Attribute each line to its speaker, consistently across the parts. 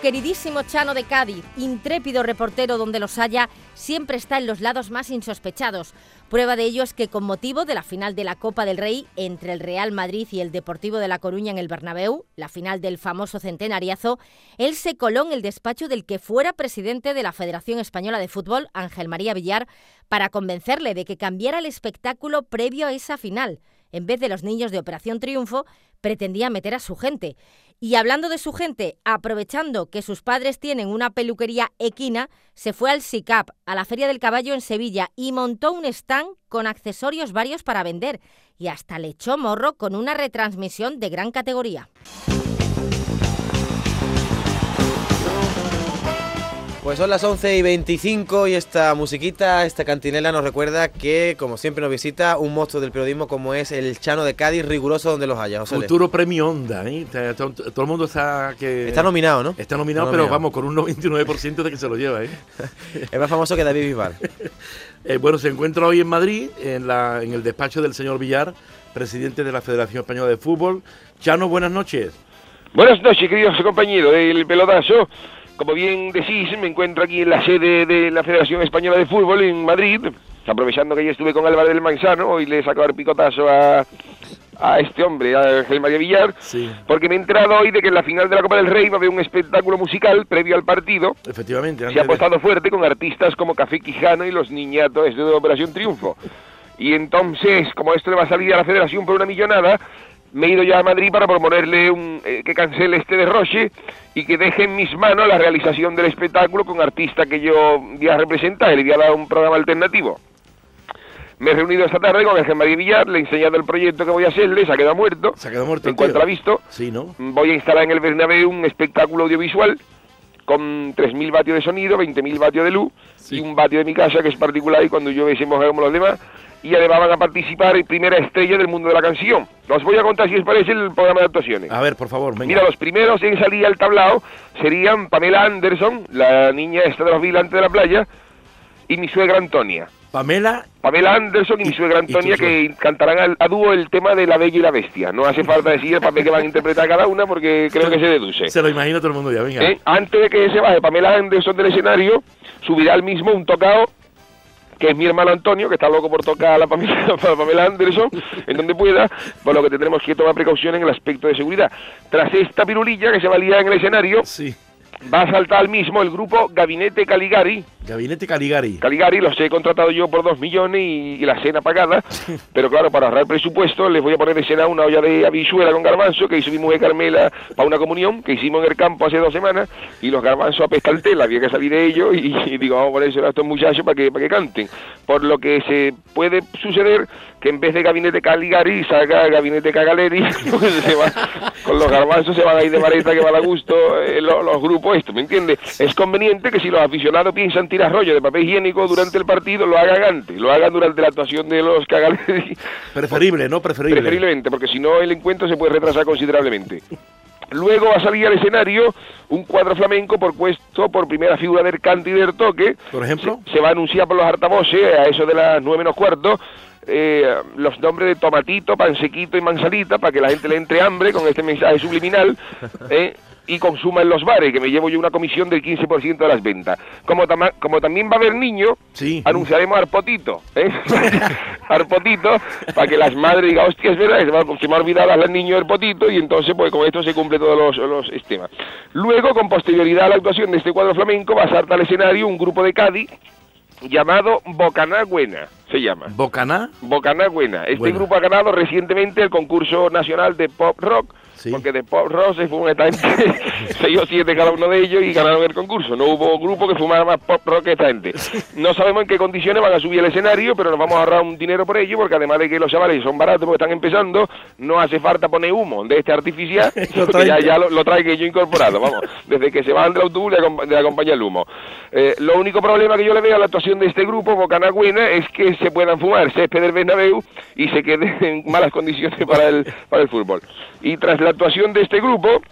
Speaker 1: Queridísimo Chano de Cádiz, intrépido reportero donde los haya, siempre está en los lados más insospechados. Prueba de ello es que con motivo de la final de la Copa del Rey entre el Real Madrid y el Deportivo de La Coruña en el Bernabéu, la final del famoso centenariazo, él se coló en el despacho del que fuera presidente de la Federación Española de Fútbol, Ángel María Villar, para convencerle de que cambiara el espectáculo previo a esa final. En vez de los niños de Operación Triunfo, pretendía meter a su gente. Y hablando de su gente, aprovechando que sus padres tienen una peluquería equina, se fue al SICAP, a la Feria del Caballo en Sevilla, y montó un stand con accesorios varios para vender. Y hasta le echó morro con una retransmisión de gran categoría.
Speaker 2: Pues son las 11 y 25 y esta musiquita, esta cantinela nos recuerda que, como siempre, nos visita un monstruo del periodismo como es el Chano de Cádiz, riguroso donde los haya. José Le.
Speaker 3: Futuro premio Onda, ¿eh? Todo el mundo está que
Speaker 2: Está nominado, ¿no?
Speaker 3: Está nominado,
Speaker 2: Está
Speaker 3: pero
Speaker 2: nominado.
Speaker 3: vamos, con un 99% de que se lo lleva, ¿eh?
Speaker 2: Es más famoso que David Bisbal.
Speaker 3: Eh, bueno, se encuentra hoy en Madrid, en, la, en el despacho del señor Villar, presidente de la Federación Española de Fútbol. Chano, buenas noches.
Speaker 4: Buenas noches, queridos compañeros del pelotazo. Como bien decís, me encuentro aquí en la sede de la Federación Española de Fútbol en Madrid. Aprovechando que ya estuve con Álvaro del Manzano, hoy le he sacado el picotazo a, a este hombre, a Ángel María Villar,
Speaker 3: Sí.
Speaker 4: porque me he enterado hoy de que en la final de la Copa del Rey va a haber un espectáculo musical previo al partido.
Speaker 3: Efectivamente.
Speaker 4: Se ha
Speaker 3: de-
Speaker 4: apostado fuerte con artistas como Café Quijano y los niñatos de Operación Triunfo. Y entonces, como esto le va a salir a la federación por una millonada, me he ido ya a Madrid para proponerle un, eh, que cancele este derroche y que deje en mis manos la realización del espectáculo con artista que yo voy a representar. Le voy a dar un programa alternativo. Me he reunido esta tarde con Ángel María Villar, le he enseñado el proyecto que voy a hacerle, se ha quedado muerto.
Speaker 3: Se ha quedado muerto.
Speaker 4: En
Speaker 3: el
Speaker 4: cuanto ha visto,
Speaker 3: Sí, ¿no?
Speaker 4: voy a instalar en el Bernabéu un espectáculo audiovisual con 3.000 vatios de sonido, 20.000 vatios de luz
Speaker 3: Sí.
Speaker 4: y un vatio de mi casa que es particular y cuando se moja como los demás y además van a participar en primera estrella del mundo de la canción. Os voy a contar si os parece el programa de actuaciones.
Speaker 3: A ver, por favor, venga.
Speaker 4: Mira, los primeros en salir al tablao serían Pamela Anderson, la niña esta de los vigilantes de la playa, y mi suegra Antonia.
Speaker 3: Pamela,
Speaker 4: Pamela Anderson y mi
Speaker 3: Y-
Speaker 4: suegra
Speaker 3: y tu
Speaker 4: Antonia que cantarán al- a dúo el tema de La Bella y la Bestia. No hace falta decir el papel que van a interpretar cada una porque creo que se deduce.
Speaker 3: se lo imagina todo el mundo ya, venga.
Speaker 4: ¿Eh? Antes de que se baje Pamela Anderson del escenario, subirá al mismo un tocado que es mi hermano Antonio, que está loco por tocar a la Pamela, a Pamela Anderson, en donde pueda, por lo que tendremos que tomar precaución en el aspecto de seguridad. Tras esta pirulilla que se va a liar en el escenario,
Speaker 3: Sí.
Speaker 4: va a saltar al mismo el grupo Gabinete Caligari,
Speaker 3: Gabinete Caligari.
Speaker 4: Caligari los he contratado yo por dos millones y, y la cena pagada, pero claro, para ahorrar presupuesto les voy a poner de cena una olla de habichuela con garbanzo que hizo mi mujer Carmela para una comunión que hicimos en el campo hace dos semanas y los garbanzos apestan tela, había que salir de ellos y, y digo, vamos a ponérselo a estos muchachos para que, para que canten. Por lo que se puede suceder que en vez de gabinete Caligari salga gabinete Cagaleri, pues se va- con los garbanzos se van a ir de vareta que van a gusto eh, lo- los, grupos esto, ¿me entiendes? Es conveniente que si los aficionados piensan tirar rollo de papel higiénico durante el partido, lo hagan antes, lo hagan durante la actuación de los Cagaleri,
Speaker 3: Preferible, ¿no? Preferible.
Speaker 4: preferiblemente, porque si no el encuentro se puede retrasar considerablemente. Luego va a salir al escenario un cuadro flamenco propuesto por primera figura del cante y del toque.
Speaker 3: Por ejemplo.
Speaker 4: Se, se va a anunciar por los altavoces a eso de las nueve menos cuarto eh, los nombres de Tomatito, Pansequito y Manzanita para que la gente le entre hambre con este mensaje subliminal eh, y consuma en los bares, que me llevo yo una comisión del 15% de las ventas. Como, como también va a haber niños,
Speaker 3: Sí.
Speaker 4: anunciaremos Arpotito, ¿eh? Arpotito, para que las madres digan, hostia, es verdad, se me ha- olvidado al niño Arpotito, y entonces, pues con esto se cumple todos los, los esquemas. Luego, con posterioridad a la actuación de este cuadro flamenco, va a saltar al escenario un grupo de Cádiz llamado Bocaná Buena, se llama.
Speaker 3: Bocaná.
Speaker 4: Bocaná Buena. Este
Speaker 3: Buena.
Speaker 4: grupo ha ganado recientemente el concurso nacional de pop rock,
Speaker 3: Sí.
Speaker 4: porque de pop rock se fue esta gente, seis o siete cada uno de ellos y ganaron el concurso. No hubo grupo que fumara más pop rock que esta gente. No sabemos en qué condiciones van a subir al escenario, pero nos vamos a ahorrar un dinero por ello, porque además de que los chavales son baratos porque están empezando, no hace falta poner humo de este artificial, porque ya, ya lo, lo trae que yo incorporado, vamos, desde que se van del autobús le, acom- le acompaña el humo. Eh, lo único problema que yo le veo a la actuación de este grupo, Bocanagüena, es que se puedan fumar césped del Bernabéu y se quede en malas condiciones para el, para el fútbol. Y tras la actuación de este grupo,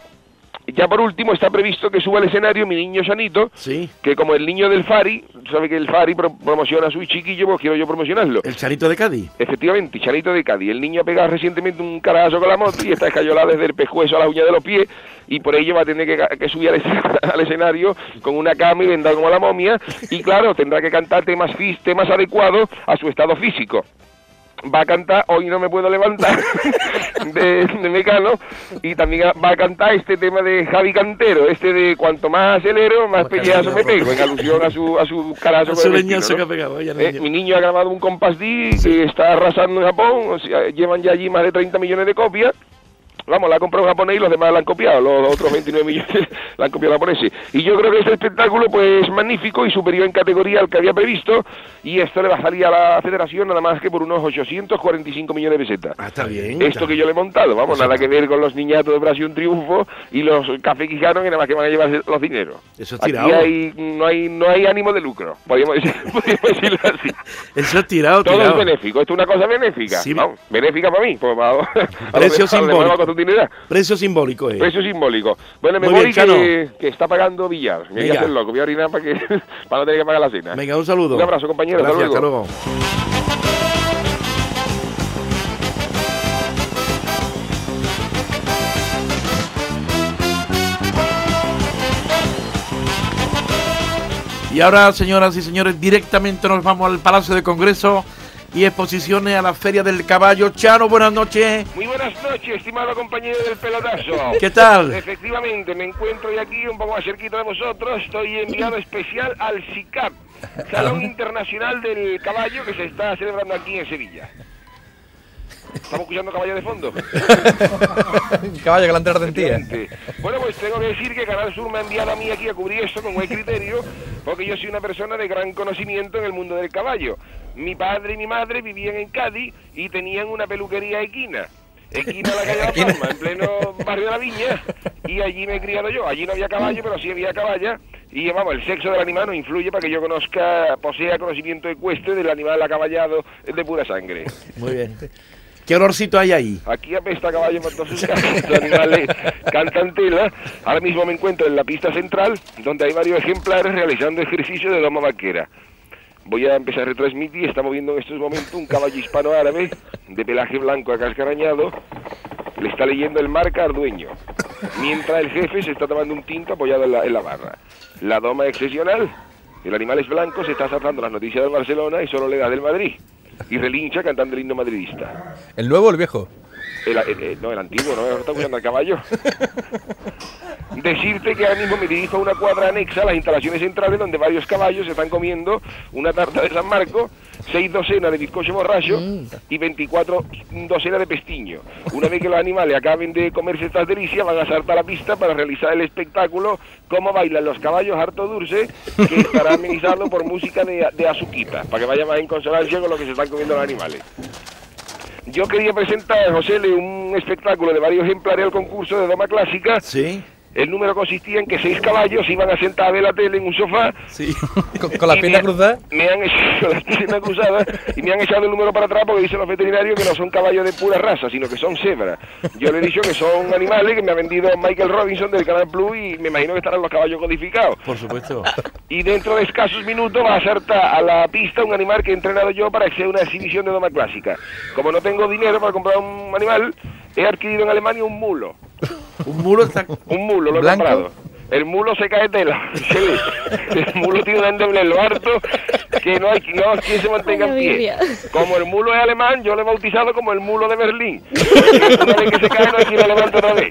Speaker 4: ya por último está previsto que suba al escenario mi niño Sanito,
Speaker 3: Sí.
Speaker 4: que como el niño del Fari, sabe que el Fari pro- promociona a su chiquillo, pues quiero yo promocionarlo.
Speaker 3: El Chanito de Cádiz.
Speaker 4: Efectivamente, Chanito de Cádiz. El niño ha pegado recientemente un carajo con la moto y está escayolado desde el pescuezo a la uña de los pies y por ello va a tener que, que subir al, escen- al escenario con una cama y vendado como la momia y claro, tendrá que cantar temas, temas adecuados a su estado físico. Va a cantar Hoy no me puedo levantar de, de Mecano y también va a cantar este tema de Javi Cantero, este de cuanto más acelero, más pellazo me pego, en alusión a su, a su carajo
Speaker 3: A su pegado.
Speaker 4: Eh,
Speaker 3: niño.
Speaker 4: mi niño ha grabado un compás D que está arrasando en Japón, o sea, llevan ya allí más de 30 millones de copias. Vamos, la ha comprado un japonés y los demás la han copiado, los otros 29 millones la han copiado japoneses. Y yo creo que este espectáculo pues es magnífico y superior en categoría al que había previsto y esto le va a salir a la federación nada más que por unos 845 millones de pesetas.
Speaker 3: Ah, está bien.
Speaker 4: Esto
Speaker 3: está-
Speaker 4: que yo le he montado, vamos, nada que ver con los niñatos de Brasil un triunfo y los café quijanos que nada más que van a llevarse los dineros.
Speaker 3: Eso es
Speaker 4: Aquí
Speaker 3: tirado.
Speaker 4: hay, no, hay, no hay ánimo de lucro, podríamos, decir- podríamos decirlo así.
Speaker 3: Eso es tirado,
Speaker 4: Todo
Speaker 3: tirado.
Speaker 4: es benéfico, esto es una cosa benéfica.
Speaker 3: Sí,
Speaker 4: ¿no? Benéfica para mí, pues para,
Speaker 3: Precio simbólico.
Speaker 4: Continuidad.
Speaker 3: Precio simbólico es.
Speaker 4: Precio simbólico. Bueno, me
Speaker 3: Muy
Speaker 4: voy
Speaker 3: bien,
Speaker 4: que, que está pagando billar. Me voy a hacer loco, voy a orinar para, que, para no tener que pagar la cena.
Speaker 3: Venga, un saludo.
Speaker 4: Un abrazo, compañero, hasta
Speaker 3: Gracias,
Speaker 4: luego.
Speaker 3: hasta luego. Y ahora, señoras y señores, directamente nos vamos al Palacio de Congreso y exposiciones a la Feria del Caballo. Chano, buenas noches.
Speaker 4: Muy buenas noches, estimado compañero del pelotazo.
Speaker 3: ¿Qué tal?
Speaker 4: Efectivamente, me encuentro hoy aquí un poco más cerquita de vosotros. Estoy enviado especial al SICAP, Salón Internacional del Caballo, que se está celebrando aquí en Sevilla. ¿Estamos escuchando caballo de fondo?
Speaker 5: Caballo que la ¿eh?
Speaker 4: Efectivamente. Bueno, pues tengo que decir que Canal Sur me ha enviado a mí aquí a cubrir esto con buen criterio, porque yo soy una persona de gran conocimiento en el mundo del caballo. Mi padre y mi madre vivían en Cádiz y tenían una peluquería equina. Equina la calle La Palma, en pleno barrio de la Viña, y allí me he criado yo. Allí no había caballo, pero sí había caballa. Y vamos, el sexo del animal no influye para que yo conozca, posea conocimiento ecuestre del animal acaballado de pura sangre.
Speaker 3: Muy bien. ¿Qué olorcito hay ahí?
Speaker 4: Aquí apesta caballo los animales cantan tela. Ahora mismo me encuentro en la pista central, donde hay varios ejemplares realizando ejercicio de doma vaquera. Voy a empezar a retransmitir, estamos viendo en estos momentos un caballo hispano-árabe de pelaje blanco acascarañado. Le está leyendo el marca al dueño, mientras el jefe se está tomando un tinto apoyado en la, en la barra. La doma excepcional, el animal es blanco, se está saltando las noticias del Barcelona y solo le da del Madrid. Y relincha cantando el himno madridista.
Speaker 5: ¿El nuevo o el viejo?
Speaker 4: El, el- el- no, el antiguo, no, está escuchando al caballo. Decirte que ahora mismo me dirijo a una cuadra anexa a las instalaciones centrales donde varios caballos se están comiendo una tarta de San Marco, seis docenas de bizcocho borracho y 24 docenas de pestiño. Una vez que los animales acaben de comerse estas delicias, van a saltar a la pista para realizar el espectáculo Cómo bailan los caballos harto dulce, que estará amenizado por música de, de azuquita, para que vaya más en consonancia con lo que se están comiendo los animales. Yo quería presentar, José, un espectáculo de varios ejemplares al concurso de Doma Clásica.
Speaker 3: Sí.
Speaker 4: El número consistía en que seis caballos iban a sentar a ver la tele en un sofá.
Speaker 5: Sí. con, con las
Speaker 4: y
Speaker 5: piernas
Speaker 4: me-
Speaker 5: cruzadas.
Speaker 4: Me han echado las piernas cruzadas y me han echado el número para atrás porque dicen los veterinarios que no son caballos de pura raza, sino que son cebras. Yo le he dicho que son animales que me ha vendido Michael Robinson del Canal Plus y me imagino que estarán los caballos codificados.
Speaker 3: Por supuesto.
Speaker 4: Y dentro de escasos minutos va a saltar a la pista un animal que he entrenado yo para que sea una exhibición de doma clásica. Como no tengo dinero para comprar un animal, he adquirido en Alemania un mulo.
Speaker 3: Un muro está.
Speaker 4: Un mulo, lo he comprado. El mulo se cae tela. se ve. El mulo tiene una endeble en lo harto que no hay no quien se mantenga en pie. Como el mulo es alemán, yo lo he bautizado como el mulo de Berlín. Una vez que se cae no hay quien lo levante otra vez.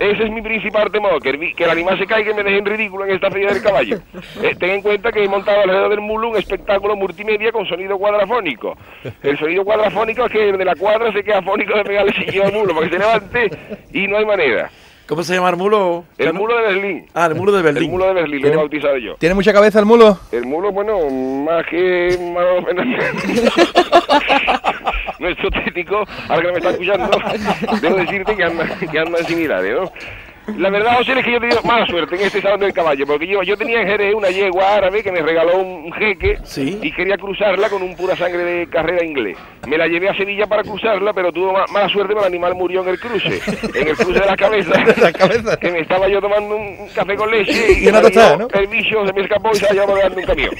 Speaker 4: Ese es mi principal temor, que el, vi- que el animal se caiga y me deje en ridículo en esta feria del caballo. Eh, ten en cuenta que he montado alrededor del mulo un espectáculo multimedia con sonido cuadrafónico. El sonido cuadrafónico es que de la cuadra se queda fónico de pegarle sillón al mulo para que se levante y no hay manera.
Speaker 3: ¿Cómo se llama el mulo?
Speaker 4: El mulo de Berlín.
Speaker 3: Ah, el muro de Berlín.
Speaker 4: El mulo de Berlín, lo he
Speaker 5: ¿Tiene-
Speaker 4: bautizado yo.
Speaker 5: ¿Tiene mucha cabeza el mulo?
Speaker 4: El mulo, bueno, más que Manolo Fernández. Nuestro técnico, ahora que me está escuchando, debo decirte que anda, que anda en similares, ¿no? La verdad, José, es que yo he tenido mala suerte en este salón del caballo, porque yo, yo tenía en Jerez una yegua árabe que me regaló un jeque
Speaker 3: Sí.
Speaker 4: y quería cruzarla con un pura sangre de carrera inglés. Me la llevé a Sevilla para cruzarla, pero tuvo ma- mala suerte porque el animal murió en el cruce, en el cruce de la cabeza.
Speaker 5: La cabeza.
Speaker 4: que me estaba yo tomando un café con leche y,
Speaker 5: Y tostada, ¿no?
Speaker 4: el bicho se me escapó y se la llevó volando un camión.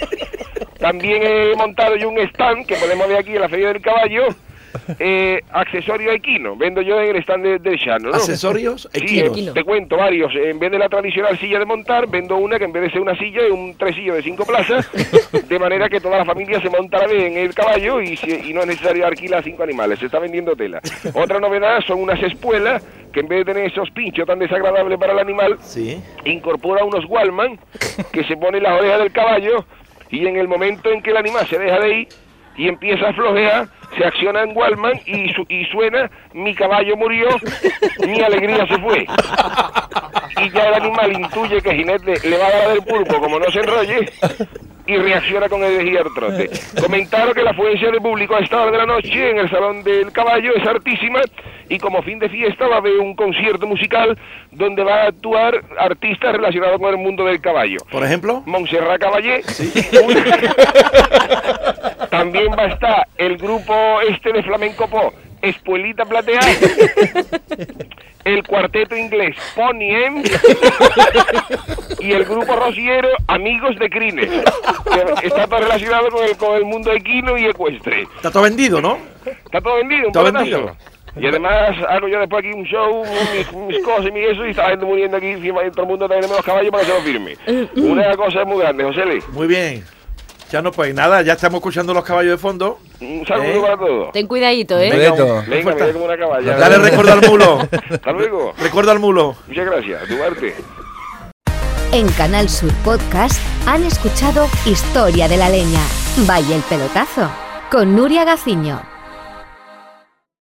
Speaker 4: También he montado yo un stand que podemos ver aquí en la Feria del Caballo, eh, accesorio equino. Vendo yo en el stand de- Llano, ¿no?
Speaker 3: Accesorios
Speaker 4: Sí,
Speaker 3: equinos.
Speaker 4: eh, te cuento varios. En vez de la tradicional silla de montar, vendo una que en vez de ser una silla es un tresillo de cinco plazas, de manera que toda la familia se monta a la vez en el caballo y, no es necesario alquilar cinco animales. Se está vendiendo tela. Otra novedad son unas espuelas que en vez de tener esos pinchos tan desagradables para el animal,
Speaker 3: Sí.
Speaker 4: incorpora unos Wallman que se pone en las orejas del caballo y en el momento en que el animal se deja de ir y empieza a flojear, se acciona en Wallman y, su- y suena mi caballo murió, mi alegría se fue. Y ya el animal intuye que el jinete le va a dar del pulpo como no se enrolle y reacciona con energía al trote. Comentaron que la afluencia de público a esta hora de la noche en el Salón del Caballo es altísima y como fin de fiesta va a haber un concierto musical donde va a actuar artistas relacionados con el mundo del caballo.
Speaker 3: Por ejemplo.
Speaker 4: Montserrat Caballé. También va a estar el grupo este de flamenco po, Espuelita Platea. El cuarteto inglés Pony M. Y el grupo rociero Amigos de Crines. que está todo relacionado con el, con el mundo equino y ecuestre.
Speaker 3: Está todo vendido, ¿no?
Speaker 4: Está todo vendido, un
Speaker 3: Está
Speaker 4: pelotazo.
Speaker 3: vendido.
Speaker 4: Y además hago yo después aquí un show, mis, mis cosas y mi eso, y está la gente muriendo aquí, encima y todo el mundo también los caballos para que se lo firme. Una cosa muy grande, José Le.
Speaker 3: Muy bien. Ya no, pues nada, ya estamos escuchando los caballos de fondo.
Speaker 4: Un saludo
Speaker 3: ¿Eh?
Speaker 4: para todos.
Speaker 1: Ten cuidadito, ¿eh?
Speaker 4: Venga, me voy como una caballa.
Speaker 3: Dale recuerdo al mulo.
Speaker 4: Hasta luego.
Speaker 3: recuerdo al mulo.
Speaker 4: Muchas gracias. Duarte.
Speaker 6: En Canal Sur Podcast han escuchado Historia de la Leña. Vaya el pelotazo. Con Nuria Gaciño.